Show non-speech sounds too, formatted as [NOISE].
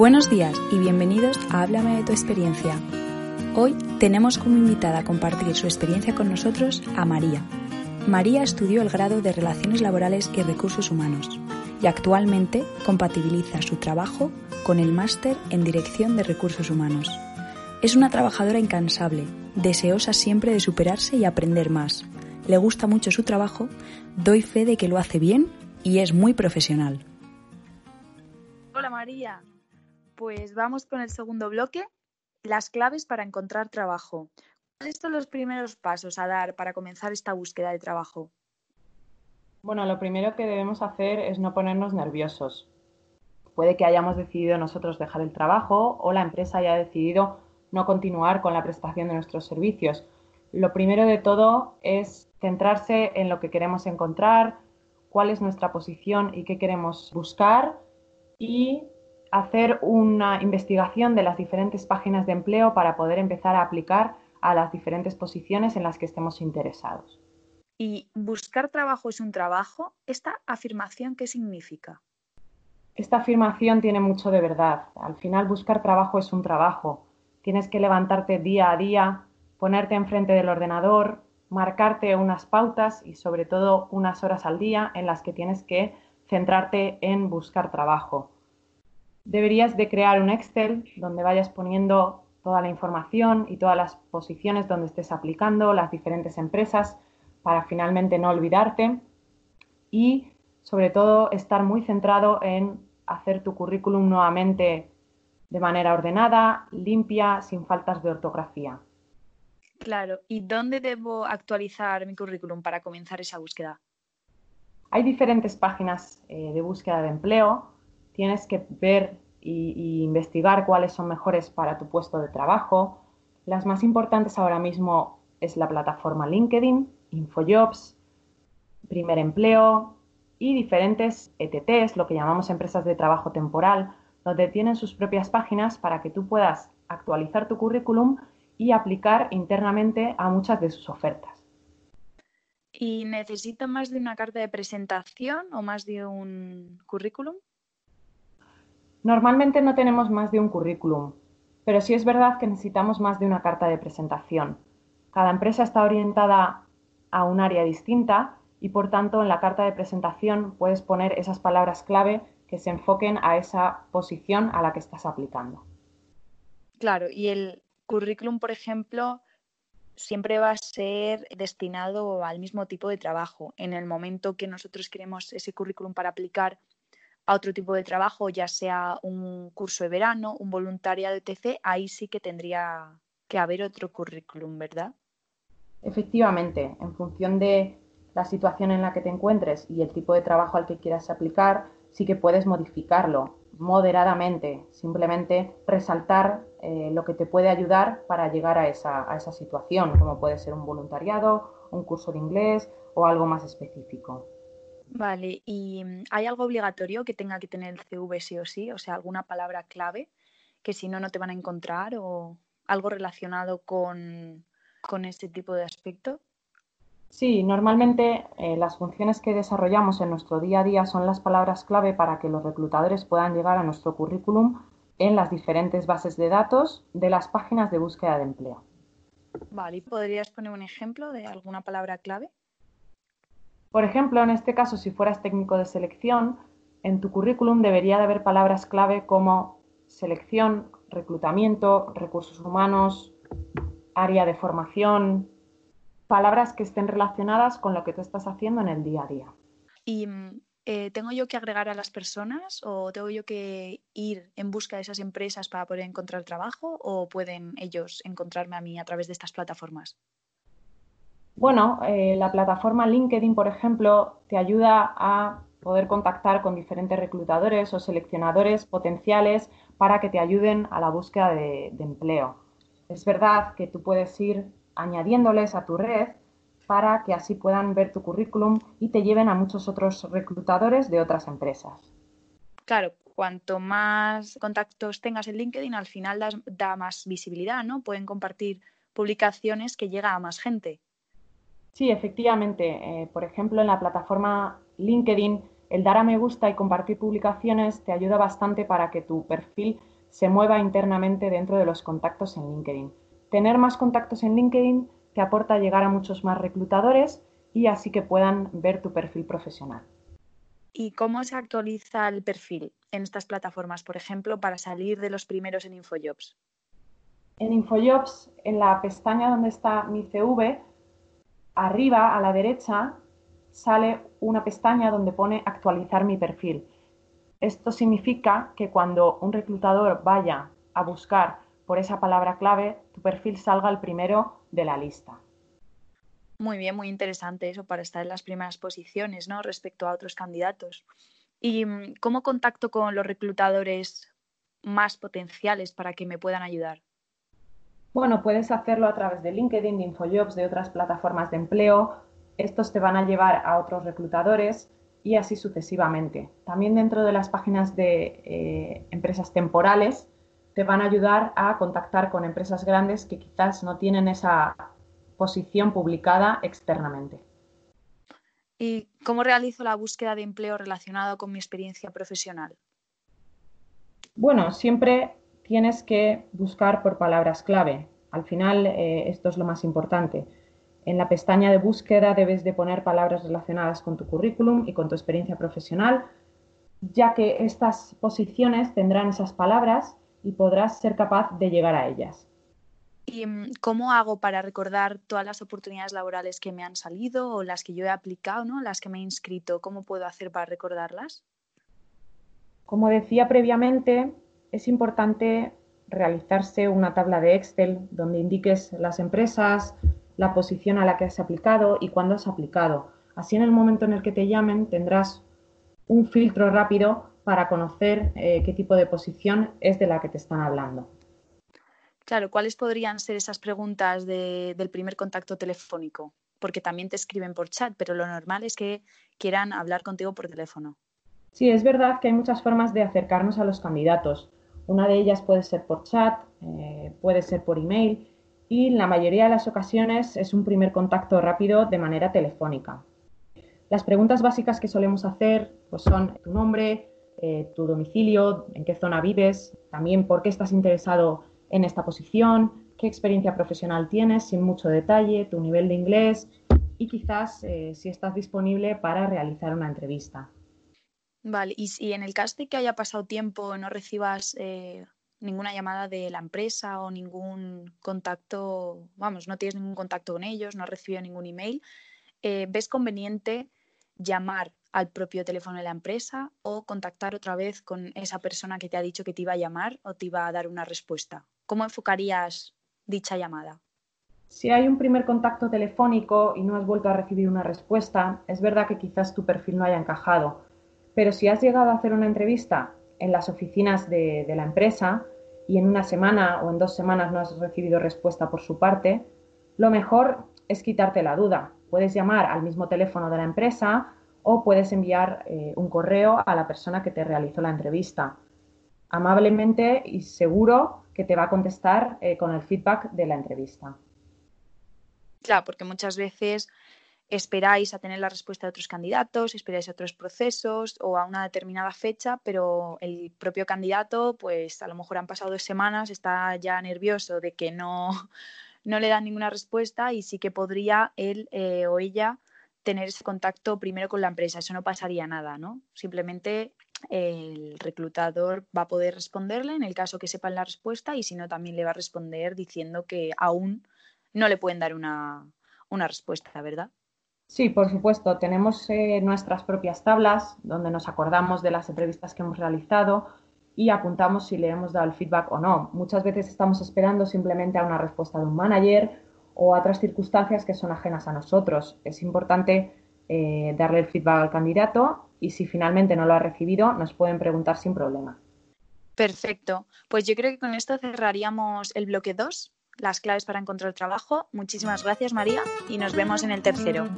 Buenos días y bienvenidos a Háblame de tu experiencia. Hoy tenemos como invitada a compartir su experiencia con nosotros a María. María estudió el grado de Relaciones Laborales y Recursos Humanos y actualmente compatibiliza su trabajo con el máster en Dirección de Recursos Humanos. Es una trabajadora incansable, deseosa siempre de superarse y aprender más. Le gusta mucho su trabajo, doy fe de que lo hace bien y es muy profesional. Hola María, pues vamos con el segundo bloque, las claves para encontrar trabajo. ¿Cuáles son los primeros pasos a dar para comenzar esta búsqueda de trabajo? Bueno, lo primero que debemos hacer es no ponernos nerviosos. Puede que hayamos decidido nosotros dejar el trabajo o la empresa haya decidido no continuar con la prestación de nuestros servicios. Lo primero de todo es centrarse en lo que queremos encontrar, cuál es nuestra posición y qué queremos buscar y hacer una investigación de las diferentes páginas de empleo para poder empezar a aplicar a las diferentes posiciones en las que estemos interesados. ¿Y buscar trabajo es un trabajo? ¿Esta afirmación qué significa? Esta afirmación tiene mucho de verdad. Al final buscar trabajo es un trabajo. Tienes que levantarte día a día, ponerte enfrente del ordenador, marcarte unas pautas y sobre todo unas horas al día en las que tienes que centrarte en buscar trabajo deberías de crear un Excel donde vayas poniendo toda la información y todas las posiciones donde estés aplicando, las diferentes empresas, para finalmente no olvidarte y sobre todo estar muy centrado en hacer tu currículum nuevamente de manera ordenada, limpia, sin faltas de ortografía. Claro, ¿y dónde debo actualizar mi currículum para comenzar esa búsqueda? Hay diferentes páginas eh, de búsqueda de empleo tienes que ver y, investigar cuáles son mejores para tu puesto de trabajo. Las más importantes ahora mismo es la plataforma LinkedIn, InfoJobs, Primer Empleo y diferentes ETTs, lo que llamamos empresas de trabajo temporal, donde tienen sus propias páginas para que tú puedas actualizar tu currículum y aplicar internamente a muchas de sus ofertas. ¿Y necesito más de una carta de presentación o más de un currículum? Normalmente no tenemos más de un currículum, pero sí es verdad que necesitamos más de una carta de presentación. Cada empresa está orientada a un área distinta y por tanto en la carta de presentación puedes poner esas palabras clave que se enfoquen a esa posición a la que estás aplicando. Claro, y el currículum, por ejemplo, siempre va a ser destinado al mismo tipo de trabajo. En el momento que nosotros queremos ese currículum para aplicar a otro tipo de trabajo, ya sea un curso de verano, un voluntariado, etc., ahí sí que tendría que haber otro currículum, ¿verdad? Efectivamente, en función de la situación en la que te encuentres y el tipo de trabajo al que quieras aplicar, sí que puedes modificarlo moderadamente, simplemente resaltar eh, lo que te puede ayudar para llegar a esa, a esa situación, como puede ser un voluntariado, un curso de inglés o algo más específico. Vale, ¿y mm, hay algo obligatorio que tenga que tener el CV sí o sí? O sea, alguna palabra clave que si no, no te van a encontrar o algo relacionado con, con este tipo de aspecto? Sí, normalmente eh, las funciones que desarrollamos en nuestro día a día son las palabras clave para que los reclutadores puedan llegar a nuestro currículum en las diferentes bases de datos de las páginas de búsqueda de empleo. Vale, ¿y podrías poner un ejemplo de alguna palabra clave? Por ejemplo, en este caso, si fueras técnico de selección, en tu currículum debería de haber palabras clave como selección, reclutamiento, recursos humanos, área de formación, palabras que estén relacionadas con lo que tú estás haciendo en el día a día. ¿Y mm, eh, tengo yo que agregar a las personas o tengo yo que ir en busca de esas empresas para poder encontrar trabajo o pueden ellos encontrarme a mí a través de estas plataformas? Bueno, eh, la plataforma LinkedIn, por ejemplo, te ayuda a poder contactar con diferentes reclutadores o seleccionadores potenciales para que te ayuden a la búsqueda de, empleo. Es verdad que tú puedes ir añadiéndoles a tu red para que así puedan ver tu currículum y te lleven a muchos otros reclutadores de otras empresas. Claro, cuanto más contactos tengas en LinkedIn, al final da, más visibilidad, ¿no? Pueden compartir publicaciones que llega a más gente. Sí, efectivamente. Eh, por ejemplo, en la plataforma LinkedIn, el dar a me gusta y compartir publicaciones te ayuda bastante para que tu perfil se mueva internamente dentro de los contactos en LinkedIn. Tener más contactos en LinkedIn te aporta llegar a muchos más reclutadores y así que puedan ver tu perfil profesional. ¿Y cómo se actualiza el perfil en estas plataformas, por ejemplo, para salir de los primeros en InfoJobs? En InfoJobs, en la pestaña donde está mi CV, arriba a la derecha sale una pestaña donde pone actualizar mi perfil. Esto significa que cuando un reclutador vaya a buscar por esa palabra clave, tu perfil salga el primero de la lista. Muy bien, muy interesante eso para estar en las primeras posiciones, ¿no? Respecto a otros candidatos. ¿Y mm, cómo contacto con los reclutadores más potenciales para que me puedan ayudar? Bueno, puedes hacerlo a través de LinkedIn, de InfoJobs, de otras plataformas de empleo. Estos te van a llevar a otros reclutadores y así sucesivamente. También dentro de las páginas de eh, empresas temporales te van a ayudar a contactar con empresas grandes que quizás no tienen esa posición publicada externamente. ¿Y cómo realizo la búsqueda de empleo relacionado con mi experiencia profesional? Bueno, siempre tienes que buscar por palabras clave. Al final, eh, esto es lo más importante. En la pestaña de búsqueda debes de poner palabras relacionadas con tu currículum y con tu experiencia profesional, ya que estas posiciones tendrán esas palabras y podrás ser capaz de llegar a ellas. ¿Y mm, cómo hago para recordar todas las oportunidades laborales que me han salido o las que yo he aplicado, ¿no? las que me he inscrito? ¿Cómo puedo hacer para recordarlas? Como decía previamente, es importante realizarse una tabla de Excel donde indiques las empresas, la posición a la que has aplicado y cuándo has aplicado. Así en el momento en el que te llamen tendrás un filtro rápido para conocer eh, qué tipo de posición es de la que te están hablando. Claro, ¿cuáles podrían ser esas preguntas del primer contacto telefónico? Porque también te escriben por chat, pero lo normal es que quieran hablar contigo por teléfono. Sí, es verdad que hay muchas formas de acercarnos a los candidatos. Una de ellas puede ser por chat, eh, puede ser por email y en la mayoría de las ocasiones es un primer contacto rápido de manera telefónica. Las preguntas básicas que solemos hacer pues son tu nombre, eh, tu domicilio, en qué zona vives, también por qué estás interesado en esta posición, qué experiencia profesional tienes sin mucho detalle, tu nivel de inglés y quizás eh, si estás disponible para realizar una entrevista. Vale, y si en el caso de que haya pasado tiempo no recibas eh, ninguna llamada de la empresa o ningún contacto, vamos, no tienes ningún contacto con ellos, no has recibido ningún email, eh, ¿ves conveniente llamar al propio teléfono de la empresa o contactar otra vez con esa persona que te ha dicho que te iba a llamar o te iba a dar una respuesta? ¿Cómo enfocarías dicha llamada? Si hay un primer contacto telefónico y no has vuelto a recibir una respuesta, es verdad que quizás tu perfil no haya encajado. Pero si has llegado a hacer una entrevista en las oficinas de, la empresa y en una semana o en dos semanas no has recibido respuesta por su parte, lo mejor es quitarte la duda. Puedes llamar al mismo teléfono de la empresa o puedes enviar eh, un correo a la persona que te realizó la entrevista. Amablemente y seguro que te va a contestar eh, con el feedback de la entrevista. Claro, porque muchas veces esperáis a tener la respuesta de otros candidatos, esperáis a otros procesos o a una determinada fecha, pero el propio candidato, pues a lo mejor han pasado dos semanas, está ya nervioso de que no, [LAUGHS] no le dan ninguna respuesta y sí que podría él eh, o ella tener ese contacto primero con la empresa. Eso no pasaría nada, ¿no? Simplemente el reclutador va a poder responderle en el caso que sepan la respuesta y si no, también le va a responder diciendo que aún no le pueden dar una, respuesta, ¿verdad? Sí, por supuesto. Tenemos eh, nuestras propias tablas donde nos acordamos de las entrevistas que hemos realizado y apuntamos si le hemos dado el feedback o no. Muchas veces estamos esperando simplemente a una respuesta de un manager o a otras circunstancias que son ajenas a nosotros. Es importante eh, darle el feedback al candidato y si finalmente no lo ha recibido, nos pueden preguntar sin problema. Perfecto. Pues yo creo que con esto cerraríamos el bloque 2, las claves para encontrar trabajo. Muchísimas gracias, María, y nos vemos en el tercero.